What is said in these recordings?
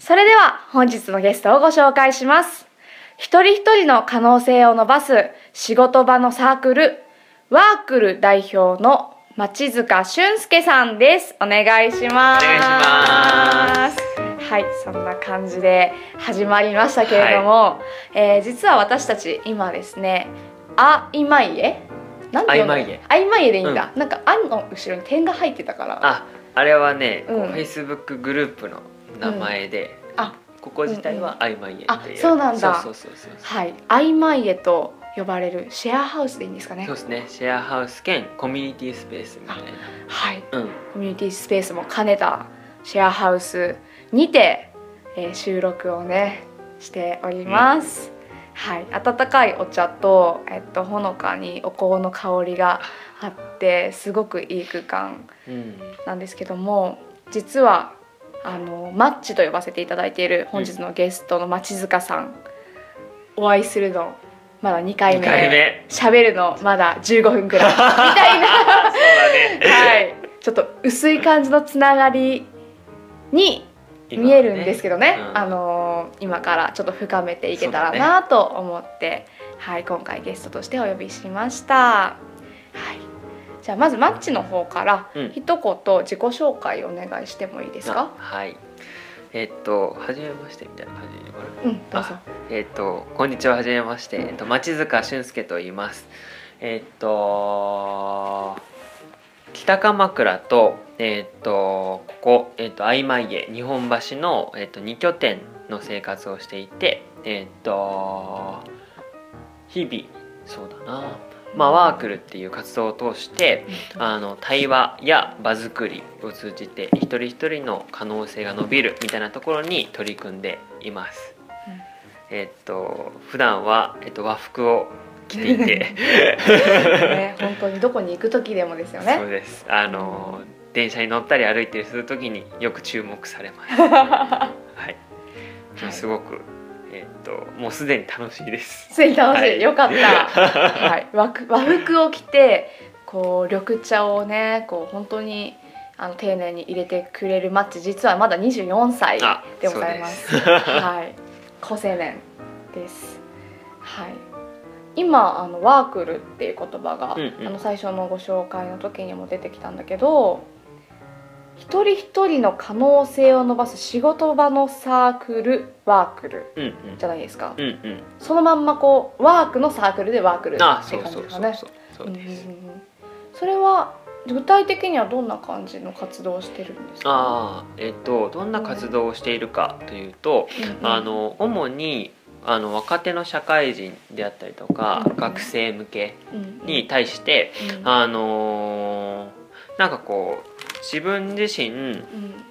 それでは本日のゲストをご紹介します。一人一人の可能性を伸ばす仕事場のサークルワークル代表の町塚俊介さんです。お願いします。お願いします。はいそんな感じで始まりましたけれども、えー実は私たち今ですねあいまいえ？なんてあいまいえ。あいまいえでいいんだ、なんか「あ」の後ろに点が入ってたから。ああれはね、こううん。Facebook グループの名前で、あ。ここ自体はあいまいえっていう、あそうなんだ。そうそうそうはい「あいまいえ」と呼ばれるシェアハウスでいいんですかね？そうですね。シェアハウス兼コミュニティスペースみたいな。はい。うん。コミュニティスペースも兼ねたシェアハウスにて、えー収録をねしております、はい。温かいお茶と、えっと、ほのかにお香の香りがあってすごくいい空間うん。なんですけども実はあのマッチと呼ばせていただいている本日のゲストの町塚さん、お会いするのまだ2回2目。喋るのまだ15分くらい。みたいな。ね。はい、ちょっと薄い感じのつながりに今見えるんですけどね。うん。あのー今からちょっと深めていけたらなと思って、はい、今回ゲストとしてお呼びしました。はい、じゃあまずマッチの方からうん。一言自己紹介お願いしてもいいですか？あ。はい。えっと初めましてみたいな感じでこれうん、どうぞ。えっとこんにちははじめまして、えっと、町塚俊介と言います。えっと北鎌倉とえっとここ、えっと、曖昧家日本橋の、えっと、2拠点の生活をしていてえっと日々そうだなまあ、ワークルっていう活動を通してあの対話や場作りを通じて一人一人の可能性が伸びるみたいなところに取り組んでいます。えっと普段はえっと和服を着ていて。ね、本当にどこに行く時でもですよそうね。です。あの電車に乗ったり歩いたりする時によく注目されます。はい、すごくえっともうすでに楽しいです。つい楽しい、はいよかった。はい、和服和服を着てこう緑茶をねこう本当にあの丁寧に入れてくれるマッチ実はまだ24歳あでございます。すはい、高青年です。はい。今あのワークルっていう言葉が、うんうんあの最初のご紹介の時にも出てきたんだけど。一人一人の可能性を伸ばす仕事場のサークルワークルうんうんじゃないですか。うんうんそのまんまこうワークのサークルでワークルってあ感そうじですかね。そうそうそうそうです。うんうんうんそれは具体的にはどんな感じの活動をしてるんですか？ああえっとどんな活動をしているかというと、うんうんあの主にあの若手の社会人であったりとか、うん学生向けうんに対して、うんあのーなんかこう自分自身うん。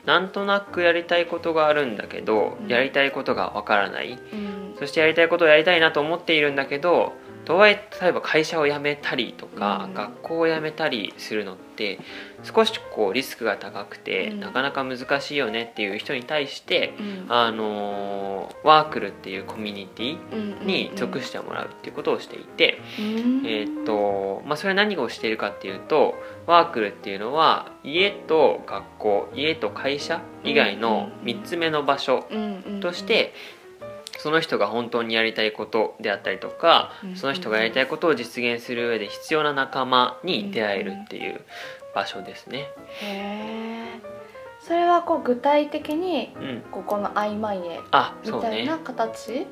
なんとなくやりたいことがあるんだけど、うん。やりたいことがわからない。うん。そしてやりたいことをやりたいなと思っているんだけどとはいえ例えば会社を辞めたりとか、うん。学校を辞めたりするのって少しこうリスクが高くて、うん。なかなか難しいよねっていう人に対して、うん。あのーワークルっていうコミュニティうんに属してもらうっていうことをしていて、うん。えーっとまあ、それは何をしているかっていうとワークルっていうのは家と学校家と会社以外の3つ目の場所としてその人が本当にやりたいことであったりとかうん。その人がやりたいことを実現する上で必要な仲間に出会えるっていう場所ですね。へえそれはこう具体的にうん、ここの曖昧絵あそうね。みたいな形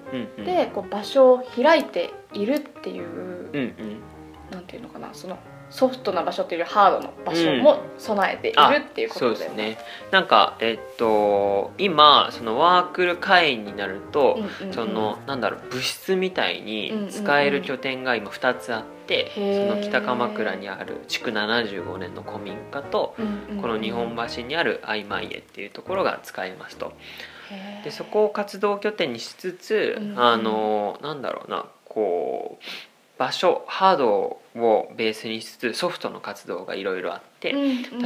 でこう場所を開いているっていう、うなんていうのかなそのソフトな場所っていうよりハードの場所も備えているっていうことでですね。なんかえっと今そのワークル会員になると、うんうんうん。そのなんだろう物質みたいうんうんにうん。使える拠点が今2つあって、へー。その北鎌倉にある築75年の古民家と、うんうんうん。この日本橋にある曖昧家っていうところが使えますと。でそこを活動拠点にしつつ、うんうん。あのなんだろうなこう場所ハードをベースにしつつソフトの活動がいろいろあって、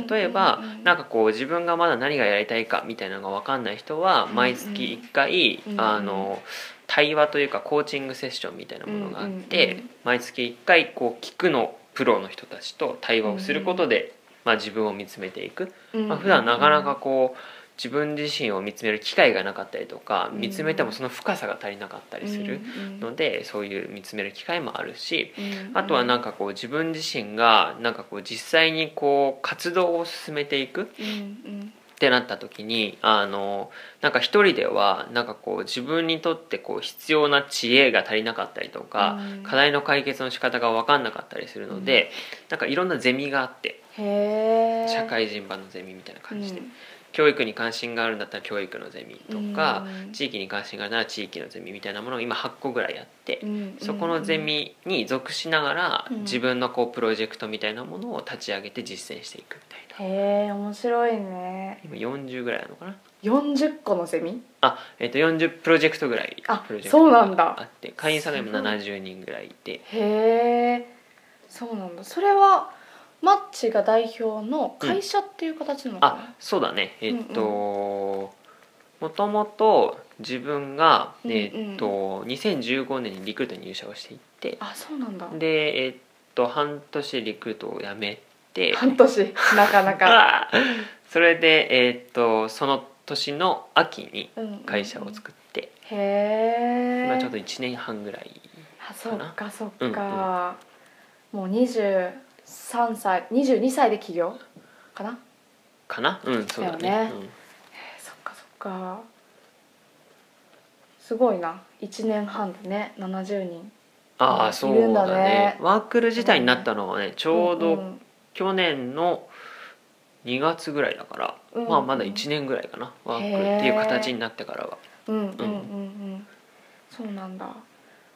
例えば、なんかこう自分がまだ何がやりたいかみたいなのが分かんない人はうん毎月1回、うん。あの対話というかコーチングセッションみたいなものがあって、毎月1回こう聞くのプロの人たちと対話をすることで、まあ、自分を見つめていく、まあ普段なかなかこう自分自身を見つめる機会がなかったりとかうん。見つめてもその深さが足りなかったりするのでそういう見つめる機会もあるしあとはなんかこう自分自身がなんかこう実際にこう活動を進めていくってなった時にあのなんか一人ではなんかこう自分にとってこう必要な知恵が足りなかったりとか、うん。課題の解決の仕方が分かんなかったりするので、なんかいろんなゼミがあって社会人版のゼミみたいな感じで、教育に関心があるんだったら教育のゼミとか、うん。地域に関心があるなら地域のゼミみたいなものを今8個ぐらいやって、うん。そこのゼミに属しながら、うん。自分のこうプロジェクトみたいなものを立ち上げて実践していくみたいな。へえ面白いね。今40ぐらいあるのかな？40個のゼミ？あ、えっと40プロジェクトぐらいあプロジェクトそうなんだ。があって会員さんが今すごい。70人ぐらいいて。へえそうなんだ。それはマッチが代表の会社っていう形なのかな、あそうだね。えっと、もともと自分が、うんうん。えっと2015年にリクルートに入社をしていってあそうなんだ。でえっと半年でリクルートを辞めて半年？なかなか、それでえっとその年の秋にうんうんうん。会社を作って、へえ今ちょうど1年半ぐらいあそっかそっうんか、もう23歳22歳で起業？かな？かな？うんそうだね。だよね。えそっかそっか。すごいな。1年半でね70人。ああうんそうだね。ね。ワークル自体になったのはねちょううんど去年の2月ぐらいだから、うんまあまだ1年ぐらいかな。ワークルっていう形になってからは。うんうんうん。うん。そうなんだ。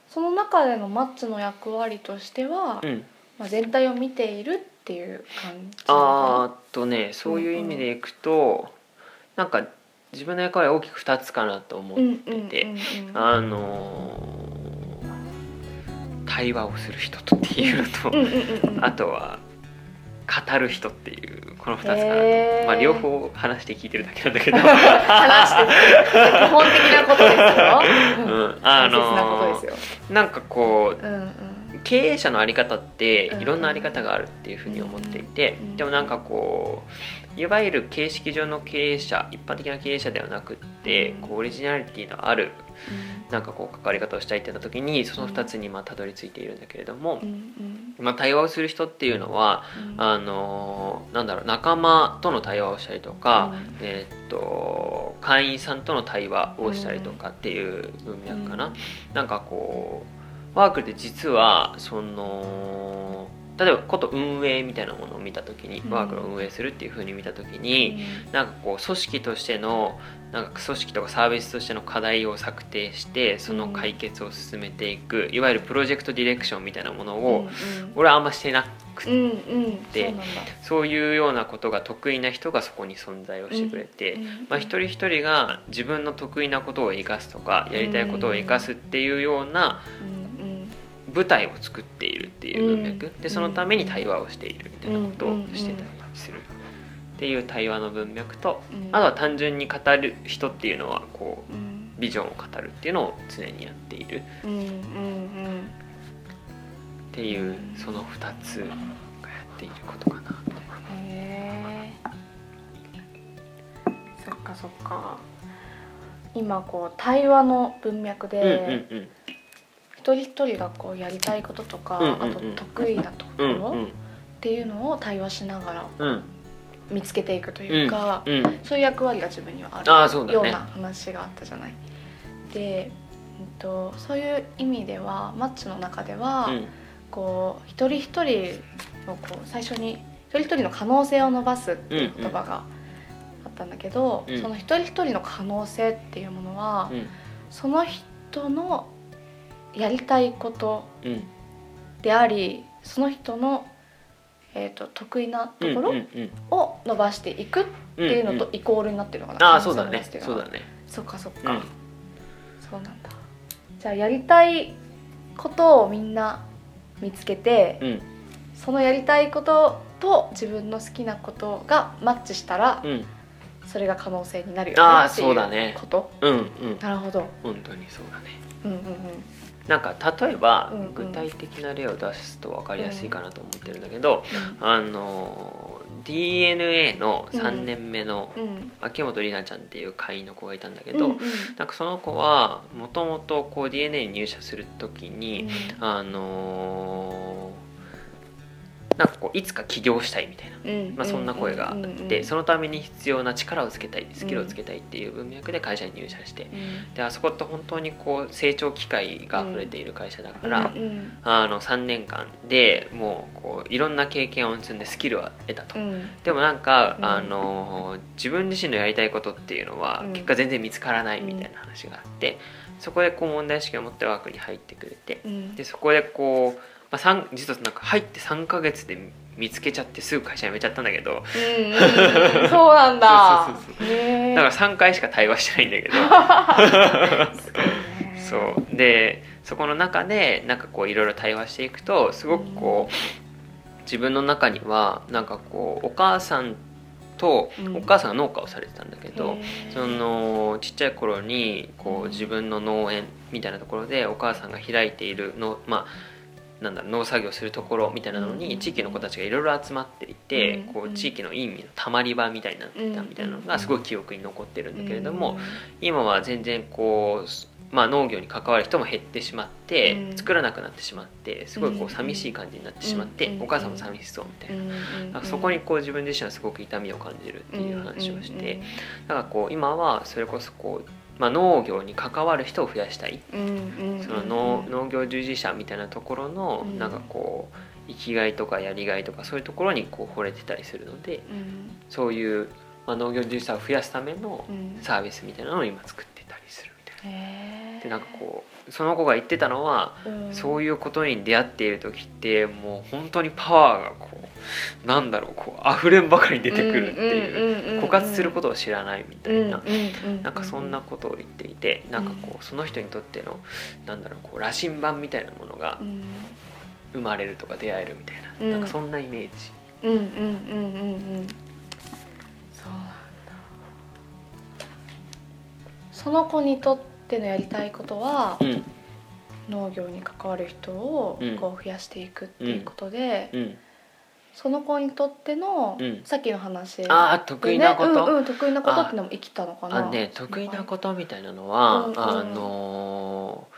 その中でのマッチの役割としては、うんまあ、全体を見ているっていう感じあーっとねそういう意味でいくと、なんか自分の役割は大きく2つかなと思うんってて、うんうんうんあのー対話をする人とっていうのと、うんうんうんうん。あとは語る人っていうこの2つかなと、へー。まあ、両方話して聞いてるだけなんだけど。話して基本的なことですよ、うん。あ大切なのことですよ。なんかこううんうん経営者のあり方ってうん。いろんなあり方があるっていうふうに思っていて、うん。でもなんかこういわゆる形式上の経営者一般的な経営者ではなくって、うん。こうオリジナリティのあるなんかこう関わり方をしたいってなった時にその2つにまあたどり着いているんだけれどもまあ、対話をする人っていうのはうん。あのなんだろう仲間との対話をしたりとか、うん。えーっと会員さんとの対話をしたりとかっていう文脈かな。うん。なんかこうワークって実はその例えばこと運営みたいなものを見た時に、うん。ワークの運営するっていうふうに見た時に、なんかこう組織としてのなんか組織とかサービスとしての課題を策定してその解決を進めていく、いわゆるプロジェクトディレクションみたいなものを、俺はあんましてなくて、うんうん。うんでそうそういうようなことが得意な人がそこに存在をしてくれて、うんまあ、一人一人が自分の得意なことを生かすとかやりたいことを生かすっていうようなうんうん舞台を作っているっていう文脈、うん。でそのために対話をしているみたいなことをしてたりするっていう対話の文脈とうん。あとは単純に語る人っていうのはこううん。ビジョンを語るっていうのを常にやっている。っていうその2つがやっていることかなみたいな。へえそっかそっか。今こう対話の文脈うんうんでうん一人一人がこうやりたいこととかうんうんうん。あと得意なところっうんうん。ていうのを対話しながらうん。見つけていくというかうん。そういう役割が自分にはあるような話があったじゃない。で、うんと、そういう意味ではマッチの中では、うん。こう一人一人のこう最初に一人一人の可能性を伸ばすっていう言葉があったんだけど、うん。その一人一人の可能性っていうものは、うん。その人のやりたいことうん。でありその人の、えー、と得意なところうんうんうん。を伸ばしていくっていうのとイコールになってるのかな、ああ可能性そうだねそうだね。そっかそっか、うん。そうなんだ。じゃあやりたいことをみんな見つけて、うん。そのやりたいことと自分の好きなことがマッチしたら、うんそれが可能性になるよねあーっていそうだね。こと？うんうん。なるほど。本当にそうだね。うんうんうん。なんか例えば、うんうん。具体的な例を出すと分かりやすいかなと思ってるんだけど、あの DNA の3年目のうん。うん。秋元里奈ちゃんっていう会員の子がいたんだけど、うんうん。なんかその子はもともとこう DNA に入社する時に、あのなんかこういつか起業したいみたいな。うんまあ、そんな声があってそのために必要な力をつけたいスキルをつけたいっていう文脈で会社に入社してうん。であそこって本当にこう成長機会が溢れている会社だから、うんうん。あの3年間でもうこういろんな経験を積んでスキルは得たと、うん。でもなんか、うん。あの自分自身のやりたいことっていうのはうん。結果全然見つからないみたいな話があって、そこでこう問題意識を持ってワークに入ってくれてうん。でそこでこう、まあ、三実はなんか入って3ヶ月で見つけちゃってすぐ会社辞めちゃったんだけど。うんうんうん。そうなんだ。だから3回しか対話してないんだけど。そう。でそこの中でなんかこういろいろ対話していくとすごくこう自分の中にはなんかこうお母さんと、うん。お母さんが農家をされてたんだけどへー。そのちっちゃい頃にこう自分の農園みたいなところでお母さんが開いているのまあなんだろう農作業するところみたいなのにうん。地域の子たちがいろいろ集まっていてうん。こう地域のいい意味のたまり場みたいになってたみたいなのがすごい記憶に残ってるんだけれども今は全然こう、まあ、農業に関わる人も減ってしまって、うん。作らなくなってしまってすごいこう寂しい感じになってしまって、うん。お母さんも寂しそうみたいな。そこにこう自分自身はすごく痛みを感じるっていう話をして、うん。だからこう今はそれこそこう、まあ、農業に関わる人を増やしたい、うんうんうんその農農業従事者みたいなところのうん。なんかこう生きがいとかやりがいとかそういうところにこう惚れてたりするのでうん。そういう、まあ、農業従事者を増やすためのうん。サービスみたいなのを今作ってたりするみたいな。なんかこうその子が言ってたのは、うん。そういうことに出会っている時ってもう本当にパワーがこうなんだろうこう溢れんばかり出てくるっていう枯渇することを知らないみたいな、なんかそんなことを言っていてなんかこうその人にとってのなんだろうこう羅針盤みたいなものがうん。生まれるとか出会えるみたいな,、うん。なんかそんなイメージ。うんうんうんうんうん。そうなんだ。その子にとってのやりたいことはうん。農業に関わる人をうん。こう増やしていくっていうことで、うん、その子にとっての、うん。さっきの話で、ああ得意なこと、ねうんうん、得意なことってのも生きたのかな。あね得意なことみたいなのは、うんうん。あのー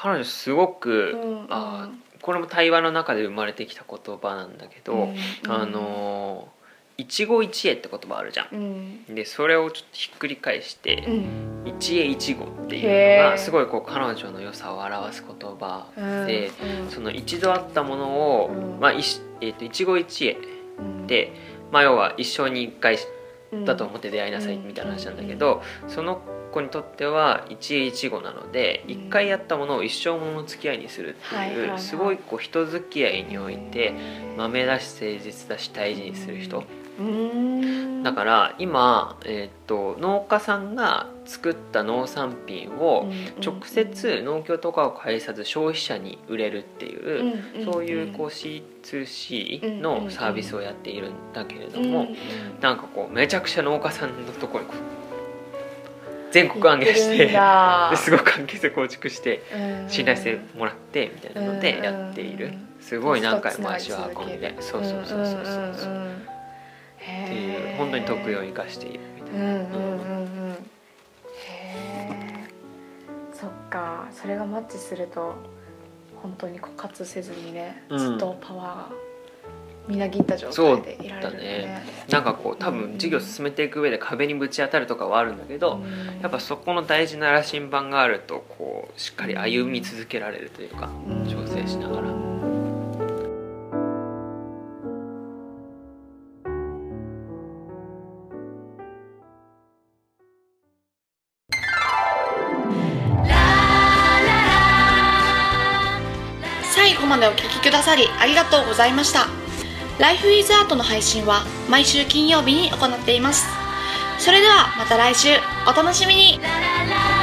彼女すごく、うんうん。あこれも対話の中で生まれてきた言葉なんだけど、うん。あのー一期一会って言葉あるじゃん。うん。でそれをちょっとひっくり返してうん「一会一語」っていうのがすごいこう彼女の良さを表す言葉うんで、うん。その一度あったものを、うん。まあいしえー、と一期一会うん。で、まあ、要は一生に一回うんだと思って出会いなさいみたいな話なんだけど、その子にとっては一会一語なのでうん。一回やったものを一生ものの付き合いにするってはいうすごいこう人付き合いにおいて豆だし誠実だし大事にする人うんだから今、えー、と農家さんが作った農産品を直接農協とかを介さず消費者に売れるっていう、そういうこう C2C のサービスをやっているんだけれども、なんかこうめちゃくちゃ農家さんのところに全国暗記してで すごく関係性構築して信頼してもらってみたいなのでやっている。すごい何回も足を運んで。そうそうそうそうそうそう本当に得意を生かしているみたいな。うんうんうんうん。へえそっか。それがマッチすると本当に枯渇せずにねうん。ずっとパワーがみなぎった状態でいられだるよねね。なんかこう多分事業進めていく上で壁にぶち当たるとかはあるんだけど、うん。やっぱそこの大事な羅針盤があるとこうしっかり歩み続けられるというかうん。調整しながら。までお聴きくださりありがとうございました。Life is Art の配信は毎週金曜日に行っています。それではまた来週。お楽しみに。ラララ